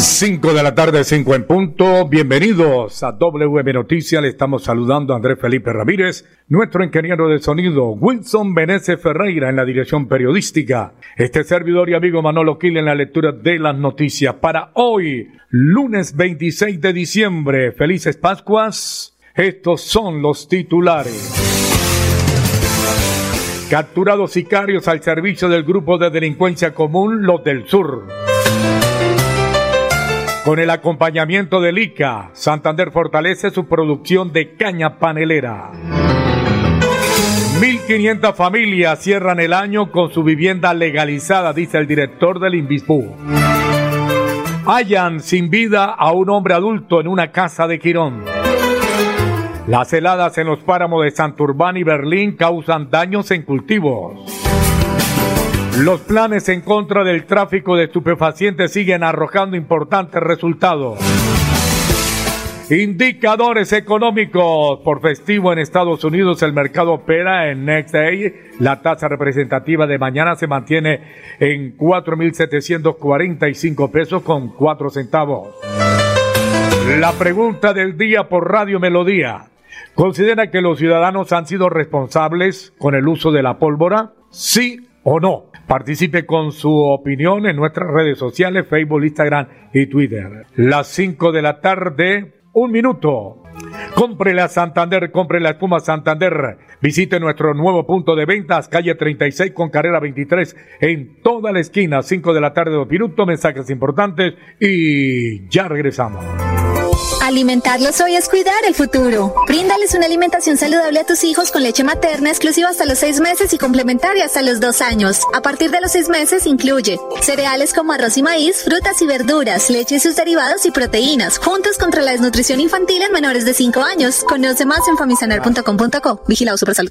5 de la tarde, 5 en punto. Bienvenidos a WM Noticias. Le estamos saludando a Andrés Felipe Ramírez, nuestro ingeniero de sonido, Wilson Benese Ferreira en la dirección periodística. Este servidor y amigo Manolo Quil en la lectura de las noticias. Para hoy, lunes 26 de diciembre. Felices Pascuas. Estos son los titulares. Capturados sicarios al servicio del grupo de delincuencia común, los del sur. Con el acompañamiento del ICA, Santander fortalece su producción de caña panelera. 1.500 familias cierran el año con su vivienda legalizada, dice el director del INVISPU. Hallan sin vida a un hombre adulto en una casa de Quirón. Las heladas en los páramos de Santurbán y Berlín causan daños en cultivos. Los planes en contra del tráfico de estupefacientes siguen arrojando importantes resultados. Indicadores económicos. Por festivo en Estados Unidos el mercado opera en Next Day. La tasa representativa de mañana se mantiene en 4.745 pesos con 4 centavos. La pregunta del día por Radio Melodía. ¿Considera que los ciudadanos han sido responsables con el uso de la pólvora? Sí o no. Participe con su opinión en nuestras redes sociales, Facebook, Instagram y Twitter. Las 5 de la tarde, un minuto. Compre la Santander, compre la espuma Santander. Visite nuestro nuevo punto de ventas, calle 36 con carrera 23, en toda la esquina, 5 de la tarde, dos minutos, mensajes importantes y ya regresamos. Alimentarlos hoy es cuidar el futuro. Bríndales una alimentación saludable a tus hijos con leche materna exclusiva hasta los seis meses y complementaria hasta los dos años. A partir de los seis meses incluye cereales como arroz y maíz, frutas y verduras, leche y sus derivados y proteínas, juntos contra la desnutrición infantil en menores de 5 años. Conoce más en famisanar.com.co. Vigilado Supersalud.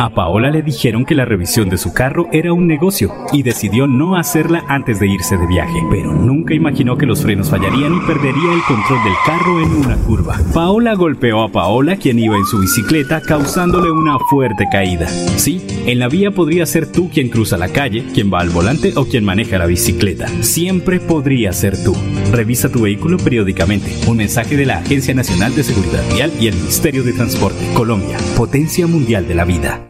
A Paola le dijeron que la revisión de su carro era un negocio y decidió no hacerla antes de irse de viaje, pero nunca imaginó que los frenos fallarían y perdería el control del carro en una curva. Paola golpeó a Paola, quien iba en su bicicleta, causándole una fuerte caída. Sí, en la vía podría ser tú quien cruza la calle, quien va al volante o quien maneja la bicicleta. Siempre podría ser tú. Revisa tu vehículo periódicamente. Un mensaje de la Agencia Nacional de Seguridad Vial y el Ministerio de Transporte. Colombia, potencia mundial de la vida.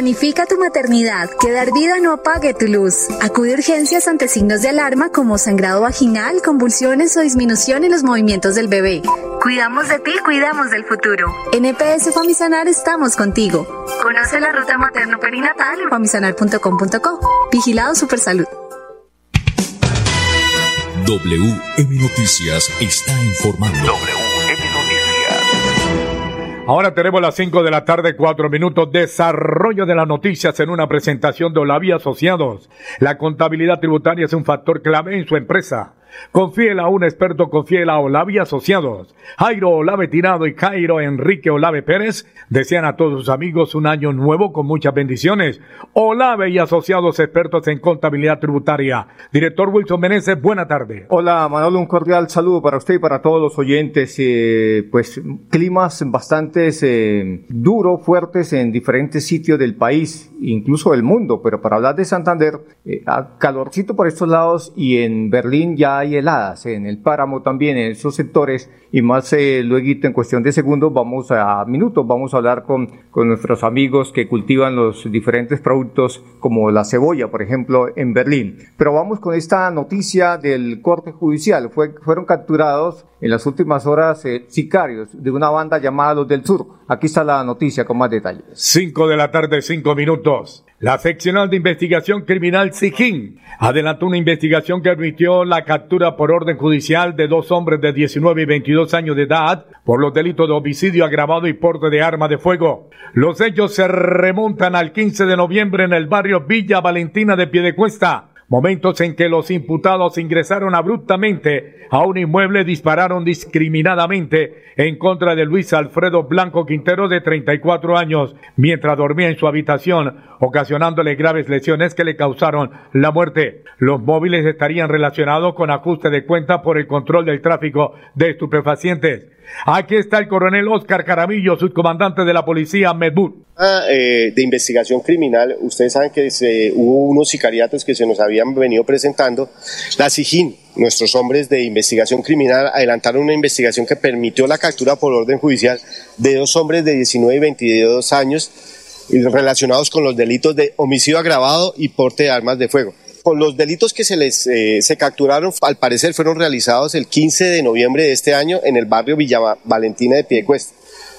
Planifica tu maternidad, que dar vida no apague tu luz. Acude a urgencias ante signos de alarma como sangrado vaginal, convulsiones o disminución en los movimientos del bebé. Cuidamos de ti, cuidamos del futuro. En EPS Famisanar estamos contigo. Conoce la ruta materno-perinatal en famisanar.com.co. Vigilado Supersalud. WM Noticias está informando. Ahora tenemos las 5 de la tarde, 4 minutos. Desarrollo de las noticias en una presentación de Olavi Asociados. La contabilidad tributaria es un factor clave en su empresa. Confíela a un experto, confíela a Olave y Asociados. Jairo Olave Tirado y Cairo Enrique Olave Pérez desean a todos sus amigos un año nuevo con muchas bendiciones. Olave y Asociados expertos en contabilidad tributaria. Director Wilson Meneses, buena tarde. Hola Manolo, un cordial saludo para usted y para todos los oyentes. Eh, pues climas bastante eh, duros, fuertes en diferentes sitios del país, incluso del mundo, pero para hablar de Santander, eh, calorcito por estos lados y en Berlín ya hay heladas, en el páramo también, en esos sectores y más eh, luego en cuestión de segundos vamos a minutos, vamos a hablar con, con nuestros amigos que cultivan los diferentes productos como la cebolla, por ejemplo, en Berlín. Pero vamos con esta noticia del corte judicial. Fue, fueron capturados en las últimas horas eh, sicarios de una banda llamada Los del Sur. Aquí está la noticia con más detalles. Cinco de la tarde, cinco minutos. La seccional de investigación criminal SIGIN adelantó una investigación que admitió la captura por orden judicial de dos hombres de 19 y 22 años de edad por los delitos de homicidio agravado y porte de arma de fuego. Los hechos se remontan al 15 de noviembre en el barrio Villa Valentina de Piedecuesta momentos en que los imputados ingresaron abruptamente a un inmueble, dispararon discriminadamente en contra de Luis Alfredo Blanco Quintero de 34 años mientras dormía en su habitación, ocasionándole graves lesiones que le causaron la muerte. Los móviles estarían relacionados con ajuste de cuenta por el control del tráfico de estupefacientes. Aquí está el coronel Oscar Caramillo, subcomandante de la policía Medbur. Ah, eh, de investigación criminal, ustedes saben que se, hubo unos sicariatos que se nos habían venido presentando. La SIGIN, nuestros hombres de investigación criminal, adelantaron una investigación que permitió la captura por orden judicial de dos hombres de 19 y 22 años relacionados con los delitos de homicidio agravado y porte de armas de fuego. Con los delitos que se les eh, se capturaron, al parecer fueron realizados el 15 de noviembre de este año en el barrio Villa Valentina de Piedecuesta.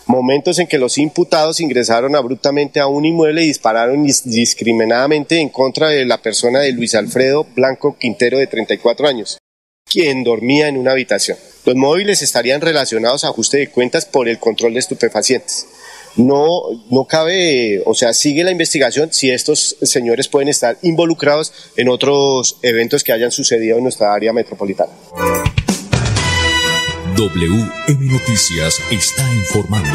Momentos en que los imputados ingresaron abruptamente a un inmueble y dispararon discriminadamente en contra de la persona de Luis Alfredo Blanco Quintero de 34 años, quien dormía en una habitación. Los móviles estarían relacionados a ajuste de cuentas por el control de estupefacientes no, no cabe, o sea, sigue la investigación si estos señores pueden estar involucrados en otros eventos que hayan sucedido en nuestra área metropolitana. WM Noticias está informando.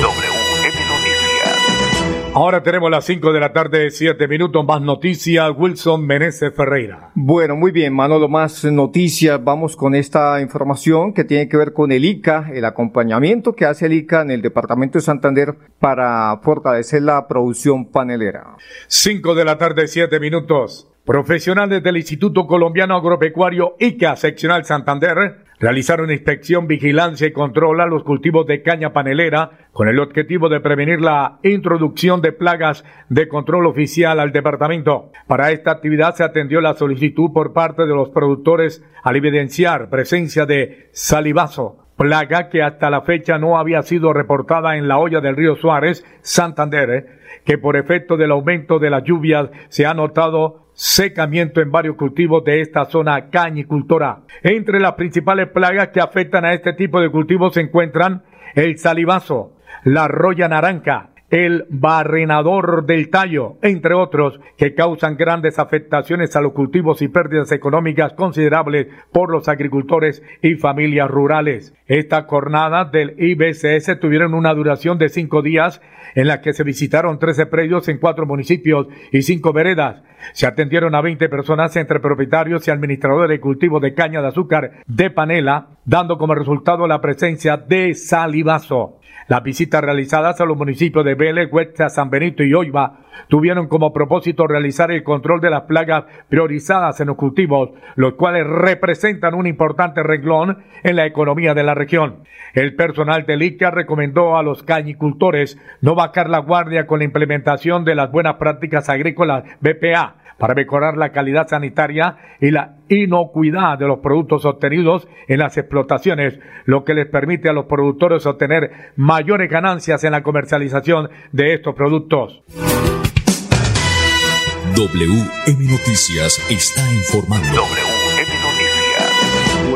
Ahora tenemos las 5 de la tarde, 7 minutos, más noticias. Wilson Meneses Ferreira. Bueno, muy bien, Manolo, más noticias. Vamos con esta información que tiene que ver con el ICA, el acompañamiento que hace el ICA en el departamento de Santander para fortalecer la producción panelera. 5 de la tarde, 7 minutos. Profesionales del Instituto Colombiano Agropecuario ICA Seccional Santander realizaron inspección, vigilancia y control a los cultivos de caña panelera con el objetivo de prevenir la introducción de plagas de control oficial al departamento. Para esta actividad se atendió la solicitud por parte de los productores al evidenciar presencia de salivazo, plaga que hasta la fecha no había sido reportada en la olla del río Suárez, Santander, que por efecto del aumento de las lluvias se ha notado secamiento en varios cultivos de esta zona cañicultora. Entre las principales plagas que afectan a este tipo de cultivos se encuentran el salivazo, la roya naranja, el barrenador del tallo, entre otros, que causan grandes afectaciones a los cultivos y pérdidas económicas considerables por los agricultores y familias rurales. Esta jornada del IBCS tuvieron una duración de cinco días en la que se visitaron 13 predios en cuatro municipios y cinco veredas. Se atendieron a 20 personas entre propietarios y administradores de cultivo de caña de azúcar de panela, dando como resultado la presencia de salivazo. Las visitas realizadas a los municipios de Vélez, Huesca, San Benito y Oiva tuvieron como propósito realizar el control de las plagas priorizadas en los cultivos, los cuales representan un importante renglón en la economía de la región. El personal del ICA recomendó a los cañicultores no bajar la guardia con la implementación de las buenas prácticas agrícolas BPA para mejorar la calidad sanitaria y la inocuidad de los productos obtenidos en las explotaciones, lo que les permite a los productores obtener mayores ganancias en la comercialización de estos productos. WM Noticias está informando.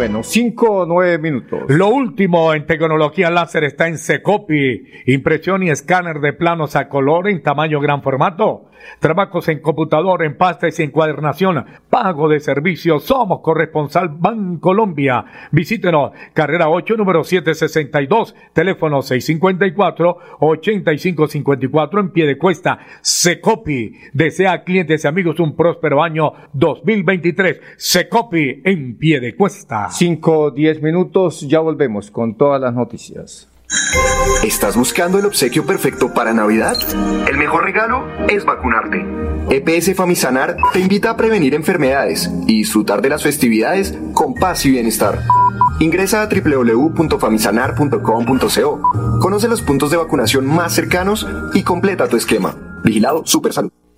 Bueno, cinco o nueve minutos. Lo último en tecnología láser está en Secopi, impresión y escáner de planos a color en tamaño gran formato. Trabajos en computador, en pastas y encuadernación, pago de servicios. Somos corresponsal Bancolombia. Visítenos, carrera 8, número 762, teléfono 654-8554 en pie de cuesta. Secopi desea clientes y amigos un próspero año 2023. Secopi en pie de cuesta. Cinco o diez minutos, ya volvemos con todas las noticias. ¿Estás buscando el obsequio perfecto para Navidad? El mejor regalo es vacunarte. EPS Famisanar te invita a prevenir enfermedades y disfrutar de las festividades con paz y bienestar. Ingresa a www.famisanar.com.co. Conoce los puntos de vacunación más cercanos y completa tu esquema. Vigilado Super Salud.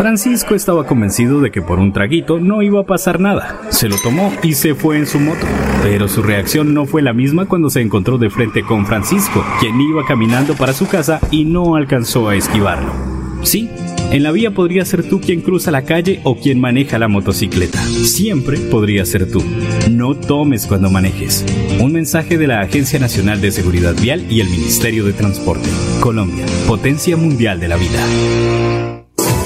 Francisco estaba convencido de que por un traguito no iba a pasar nada. Se lo tomó y se fue en su moto. Pero su reacción no fue la misma cuando se encontró de frente con Francisco, quien iba caminando para su casa y no alcanzó a esquivarlo. Sí, en la vía podría ser tú quien cruza la calle o quien maneja la motocicleta. Siempre podría ser tú. No tomes cuando manejes. Un mensaje de la Agencia Nacional de Seguridad Vial y el Ministerio de Transporte. Colombia, potencia mundial de la vida.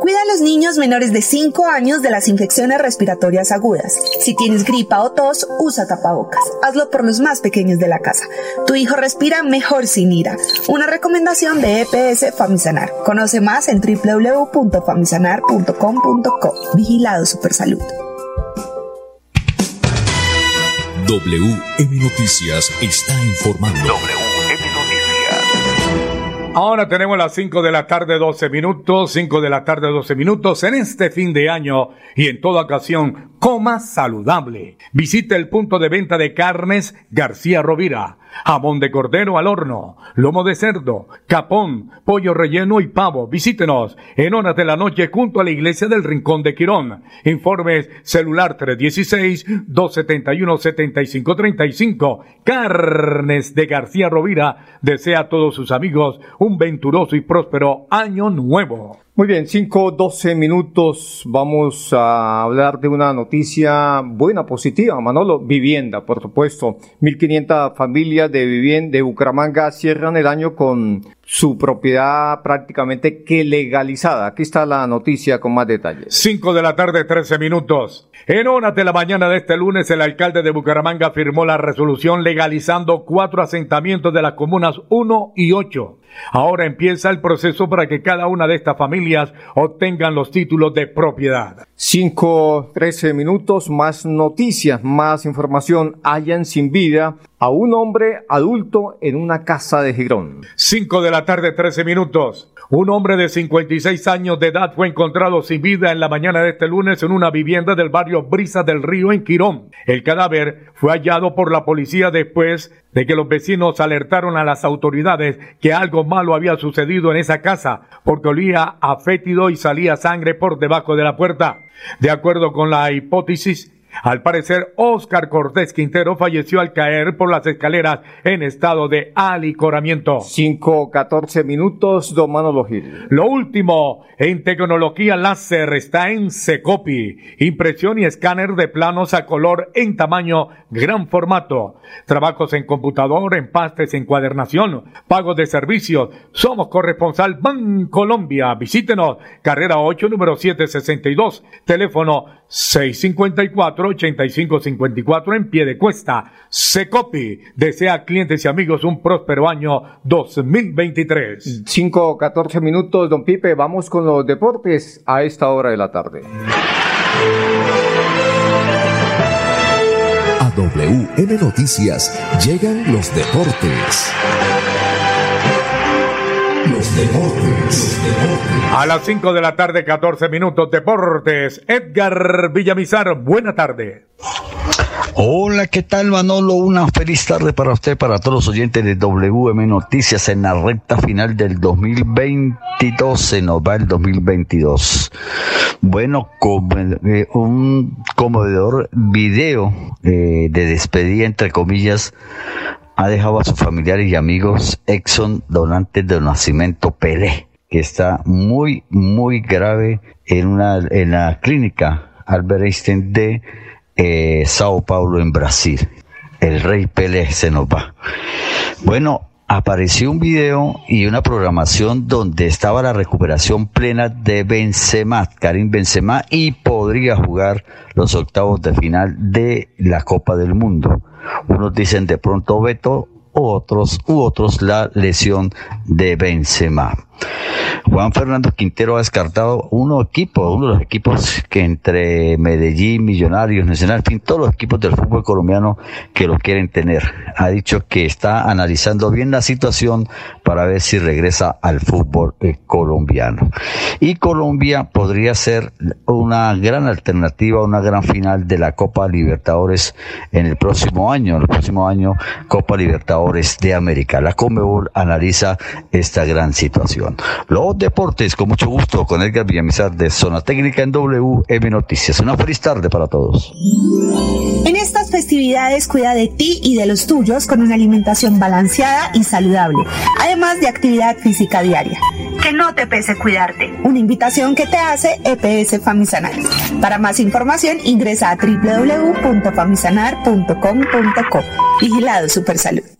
Cuida a los niños menores de 5 años de las infecciones respiratorias agudas. Si tienes gripa o tos, usa tapabocas. Hazlo por los más pequeños de la casa. Tu hijo respira mejor sin ira. Una recomendación de EPS Famisanar. Conoce más en www.famisanar.com.co. Vigilado Supersalud. WM Noticias está informando. Ahora tenemos las 5 de la tarde, 12 minutos, 5 de la tarde, 12 minutos. En este fin de año y en toda ocasión, coma saludable. Visite el punto de venta de carnes García Rovira. Jamón de cordero al horno, lomo de cerdo, capón, pollo relleno y pavo. Visítenos en horas de la noche junto a la iglesia del Rincón de Quirón. Informes celular 316-271-7535. Carnes de García Rovira desea a todos sus amigos un venturoso y próspero año nuevo. Muy bien, 5, 12 minutos. Vamos a hablar de una noticia buena, positiva, Manolo. Vivienda, por supuesto. 1.500 familias de vivienda de Bucaramanga cierran el año con su propiedad prácticamente que legalizada. Aquí está la noticia con más detalles. 5 de la tarde, 13 minutos. En horas de la mañana de este lunes, el alcalde de Bucaramanga firmó la resolución legalizando cuatro asentamientos de las comunas 1 y 8. Ahora empieza el proceso para que cada una de estas familias obtengan los títulos de propiedad. 5, 13 minutos, más noticias, más información. Hallan sin vida a un hombre adulto en una casa de Girón. 5 de la tarde, 13 minutos. Un hombre de 56 años de edad fue encontrado sin vida en la mañana de este lunes en una vivienda del barrio Brisa del Río en Quirón. El cadáver fue hallado por la policía después de que los vecinos alertaron a las autoridades que algo malo había sucedido en esa casa porque olía a fétido y salía sangre por debajo de la puerta. De acuerdo con la hipótesis, al parecer, Oscar Cortés Quintero falleció al caer por las escaleras en estado de alicoramiento. 5, 14 minutos, don Manolo Gil. Lo último en tecnología láser está en Secopi. Impresión y escáner de planos a color en tamaño gran formato. Trabajos en computador, en pastes, encuadernación, pagos de servicios. Somos corresponsal Bancolombia. Visítenos. Carrera 8, número 762. Teléfono 654 48554 en pie de cuesta. Secopi desea a clientes y amigos un próspero año 2023. 5, 14 minutos, don Pipe. Vamos con los deportes a esta hora de la tarde. A WM Noticias llegan los deportes. Los deportes. A las 5 de la tarde, 14 minutos, deportes. Edgar Villamizar, buena tarde. Hola, ¿qué tal Manolo? Una feliz tarde para usted, para todos los oyentes de WM Noticias en la recta final del 2022. Se nos va el 2022. Bueno, como, eh, un conmovedor video eh, de despedida, entre comillas, ha dejado a sus familiares y amigos Exxon Donantes de Nacimiento Pelé, que está muy, muy grave en, una, en la clínica Albert Einstein de eh, Sao Paulo en Brasil. El rey Pelé se nos va. Bueno, apareció un video y una programación donde estaba la recuperación plena de Benzema, Karim Benzema, y podría jugar los octavos de final de la Copa del Mundo. Unos dicen de pronto Beto, otros u otros la lesión de Benzema. Juan Fernando Quintero ha descartado uno equipo, uno de los equipos que entre Medellín, Millonarios, Nacional, en fin, todos los equipos del fútbol colombiano que lo quieren tener. Ha dicho que está analizando bien la situación para ver si regresa al fútbol eh, colombiano. Y Colombia podría ser una gran alternativa, una gran final de la Copa Libertadores en el próximo año, el próximo año Copa Libertadores de América. La Comebol analiza esta gran situación. Deportes, con mucho gusto, con Edgar Villamizar de Zona Técnica en WM Noticias. Una feliz tarde para todos. En estas festividades cuida de ti y de los tuyos con una alimentación balanceada y saludable, además de actividad física diaria. Que no te pese cuidarte. Una invitación que te hace EPS Famisanar. Para más información ingresa a www.famisanar.com.co. Vigilado Supersalud.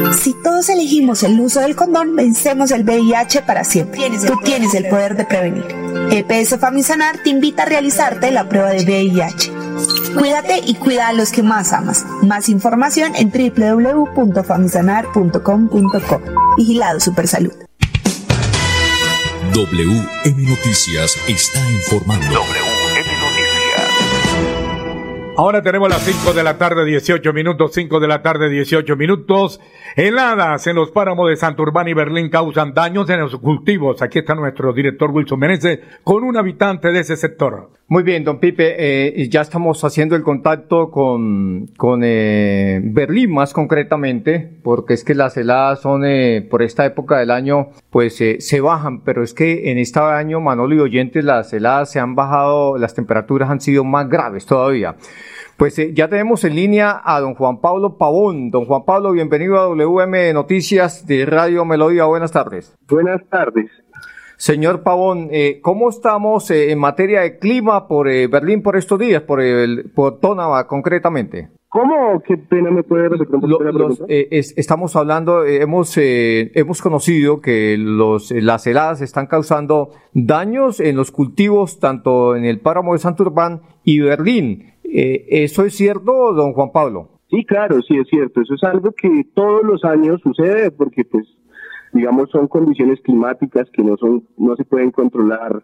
Si todos elegimos el uso del condón, vencemos el VIH para siempre. Tú tienes el poder de prevenir. EPS Famisanar te invita a realizarte la prueba de VIH. Cuídate y cuida a los que más amas. Más información en www.famisanar.com.co. Vigilado Supersalud. WM Noticias está informando. Ahora tenemos las 5 de la tarde, 18 minutos, 5 de la tarde, 18 minutos. Heladas en los páramos de Santurbán y Berlín causan daños en los cultivos. Aquí está nuestro director Wilson Meneses con un habitante de ese sector. Muy bien, don Pipe, eh, ya estamos haciendo el contacto con, con eh, Berlín más concretamente, porque es que las heladas son eh, por esta época del año, pues eh, se bajan, pero es que en este año, Manolo y oyentes, las heladas se han bajado, las temperaturas han sido más graves todavía. Pues eh, ya tenemos en línea a don Juan Pablo Pavón. Don Juan Pablo, bienvenido a WM Noticias de Radio Melodía. Buenas tardes. Buenas tardes. Señor Pavón, eh, ¿cómo estamos eh, en materia de clima por eh, Berlín por estos días, por, el, por Tónava concretamente? ¿Cómo? ¿Qué pena me puede repetir Los- eh, es- estamos hablando, eh, hemos, eh, hemos conocido que los, eh, las heladas están causando daños en los cultivos, tanto en el páramo de Santurbán y Berlín. ¿Eso es cierto, don Juan Pablo? Sí, claro, sí es cierto. Eso es algo que todos los años sucede porque, pues, digamos, son condiciones climáticas que no son, no se pueden controlar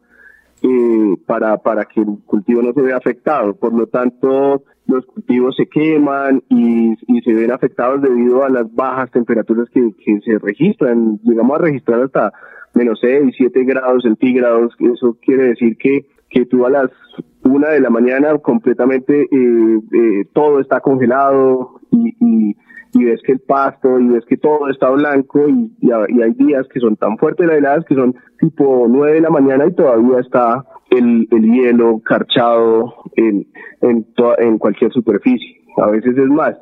eh, para para que el cultivo no se vea afectado. Por lo tanto, los cultivos se queman y, y se ven afectados debido a las bajas temperaturas que, que se registran. Llegamos a registrar hasta menos 6, 7 grados centígrados. Eso quiere decir que que tú a las una de la mañana completamente eh, eh, todo está congelado y, y, y ves que el pasto y ves que todo está blanco y, y, ha- y hay días que son tan fuertes las heladas que son tipo nueve de la mañana y todavía está el, el hielo carchado en, en cualquier superficie. A veces es más,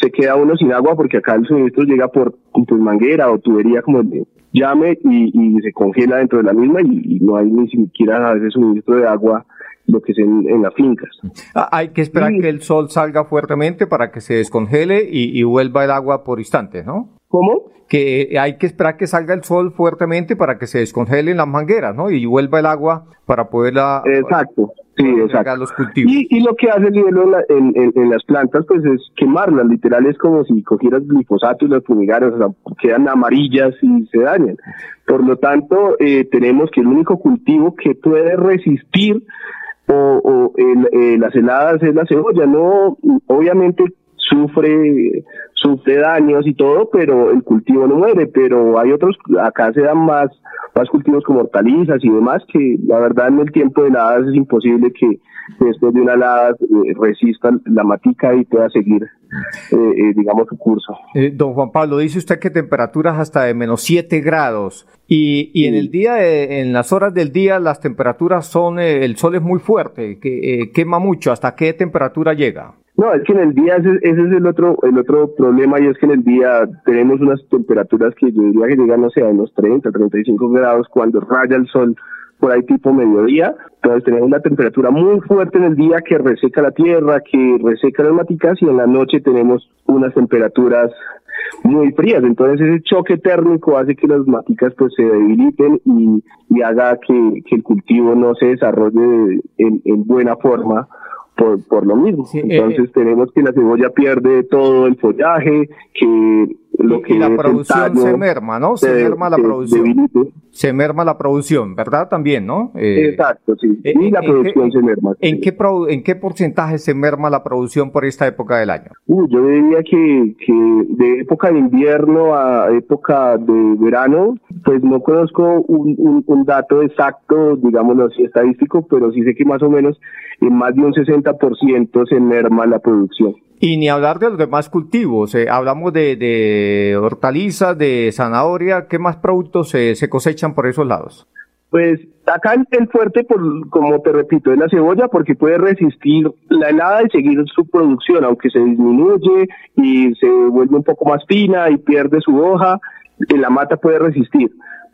se queda uno sin agua porque acá el suministro llega por pues, manguera o tubería como le llame y, y se congela dentro de la misma y, y no hay ni siquiera a veces suministro de agua lo que es en, en las fincas. Ah, hay que esperar que el sol salga fuertemente para que se descongele y, y vuelva el agua por instantes, ¿no? ¿Cómo? Que hay que esperar que salga el sol fuertemente para que se descongelen las mangueras, ¿no? Y vuelva el agua para poderla... Exacto, sí, exacto. los cultivos. Y, y lo que hace el hielo en, la- en- en- en las plantas, pues es quemarlas. Literal es como si cogieras glifosato y las fumigaras, o sea, quedan amarillas y se dañan. Por lo tanto, eh, tenemos que el único cultivo que puede resistir o, o el- las heladas es la cebolla. No, obviamente sufre sufre daños y todo, pero el cultivo no muere. Pero hay otros, acá se dan más más cultivos como hortalizas y demás que la verdad en el tiempo de heladas es imposible que después de una helada eh, resista la matica y pueda seguir, eh, eh, digamos, su curso. Eh, don Juan Pablo, dice usted que temperaturas hasta de menos 7 grados y, y en el día, de- en las horas del día, las temperaturas son, eh, el sol es muy fuerte, que eh, quema mucho. ¿Hasta qué temperatura llega? No, es que en el día ese, ese es el otro el otro problema y es que en el día tenemos unas temperaturas que yo diría que llegan, no sé, a unos 30, 35 grados cuando raya el sol por ahí tipo mediodía. Entonces tenemos una temperatura muy fuerte en el día que reseca la tierra, que reseca las maticas y en la noche tenemos unas temperaturas muy frías. Entonces ese choque térmico hace que las maticas pues se debiliten y, y haga que, que el cultivo no se desarrolle en, en buena forma por, por lo mismo. eh, Entonces tenemos que la cebolla pierde todo el follaje, que lo que y la es producción se merma, ¿no? Se se- merma la se producción. debilite. Se merma la producción, ¿verdad? También, ¿no? Eh, Exacto, sí. eh, y la ¿en producción qué- se merma. ¿En qué, produ- ¿En qué porcentaje se merma la producción por esta época del año? Uh, yo diría que, que de época de invierno a época de verano, pues no conozco un, un, un dato exacto, digámoslo así, estadístico, pero sí sé que más o menos en más de un 60% se merma la producción. Y ni hablar de los demás cultivos. eh, hablamos de, de hortalizas, de zanahoria. ¿Qué más productos se- se cosechan por esos lados? Pues acá el, el fuerte, por, como te repito, es la cebolla porque puede resistir la helada y seguir su producción, aunque se disminuye y se vuelve un poco más fina y pierde su hoja, eh, la mata puede resistir.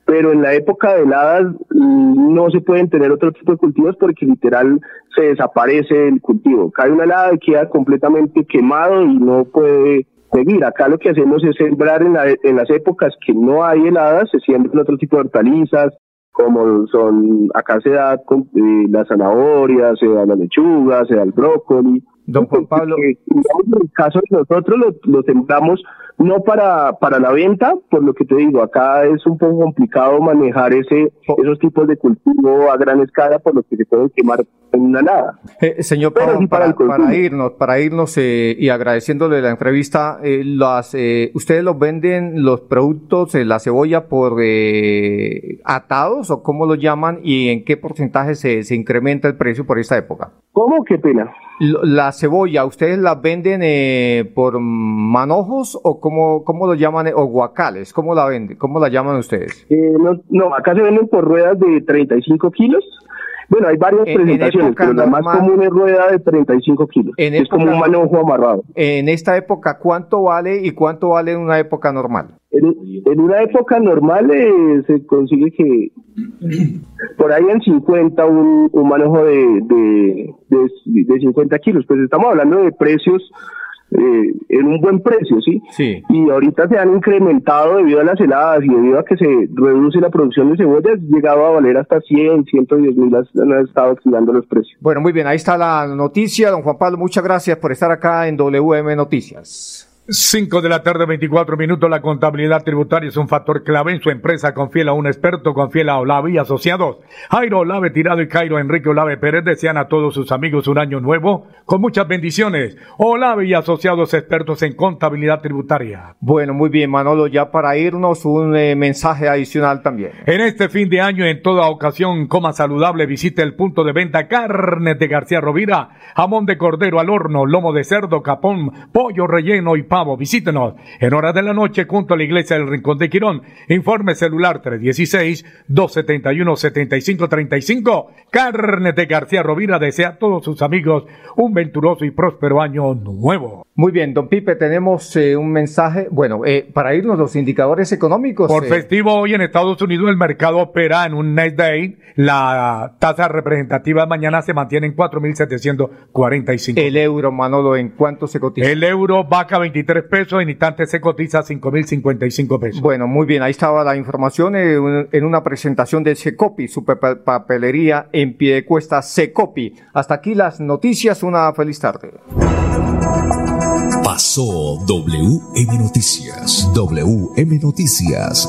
Pero en la época de heladas mm, no se pueden tener otro tipo de cultivos porque literal se desaparece el cultivo. Cae una helada y queda completamente quemado y no puede seguir. Acá lo que hacemos es sembrar en, la- en las épocas que no hay heladas, se siembran otro tipo de hortalizas, como son, acá se da con, eh, la zanahoria, se da la lechuga, se da el brócoli. Don Juan Pablo. digamos, en el caso de nosotros lo, lo sembramos no para, para la venta, por lo que te digo, acá es un poco complicado manejar ese, esos tipos de cultivo a gran escala, por lo que se pueden quemar en una nada. Eh, señor Pero sí para irnos, para irnos eh, y agradeciéndole la entrevista, eh, las, eh, ¿ustedes los venden los productos, eh, la cebolla por eh, atados o cómo lo llaman y en qué porcentaje se, se incrementa el precio por esta época? ¿Cómo? Qué pena. La cebolla, ¿ustedes la venden eh, por manojos o cómo, cómo lo llaman, eh, o guacales? ¿Cómo la venden? ¿Cómo la llaman ustedes? Eh, no, no, acá se venden por ruedas de 35 kilos. Bueno, hay varias En- en presentaciones, época pero la más común es rueda de 35 kilos. En es como un manojo amarrado. En esta época, ¿cuánto vale y cuánto vale en una época normal? En, en una época normal eh, se consigue que por ahí en 50 un, un manejo de, de, de, de 50 kilos. Pues estamos hablando de precios eh, en un buen precio, ¿sí? Sí. Y ahorita se han incrementado debido a las heladas y debido a que se reduce la producción de cebollas, llegado a valer hasta 100, 110 mil, han estado oscilando los precios. Bueno, muy bien, ahí está la noticia. Don Juan Pablo, muchas gracias por estar acá en WM Noticias. 5 de la tarde, 24 minutos. La contabilidad tributaria es un factor clave en su empresa. Confiela a un experto, confiela a Olave y asociados. Jairo Olave Tirado y Cairo Enrique Olave Pérez desean a todos sus amigos un año nuevo con muchas bendiciones. Olave y asociados expertos en contabilidad tributaria. Bueno, muy bien, Manolo, ya para irnos un eh, mensaje adicional también. En este fin de año, en toda ocasión, coma saludable, visite el punto de venta carnes de García Rovira, jamón de cordero al horno, lomo de cerdo, capón, pollo relleno y pavo. Visítenos en horas de la noche junto a la iglesia del Rincón de Quirón. Informe celular 316-271-7535. Carnes de García Rovira desea a todos sus amigos un venturoso y próspero año nuevo. Muy bien, don Pipe, tenemos eh, un mensaje. Bueno, eh, para irnos los indicadores económicos. Por eh, festivo hoy en Estados Unidos el mercado opera en un next day. La tasa representativa mañana se mantiene en 4.745. el euro, Manolo, ¿en cuánto se cotiza? El euro vaca 23 pesos, en instantes se cotiza 5.055 pesos. Bueno, muy bien, ahí estaba la información eh, en una presentación de Secopi, su pa- papelería en pie de cuesta Secopi. Hasta aquí las noticias, una feliz tarde. Pasó WM Noticias. WM Noticias.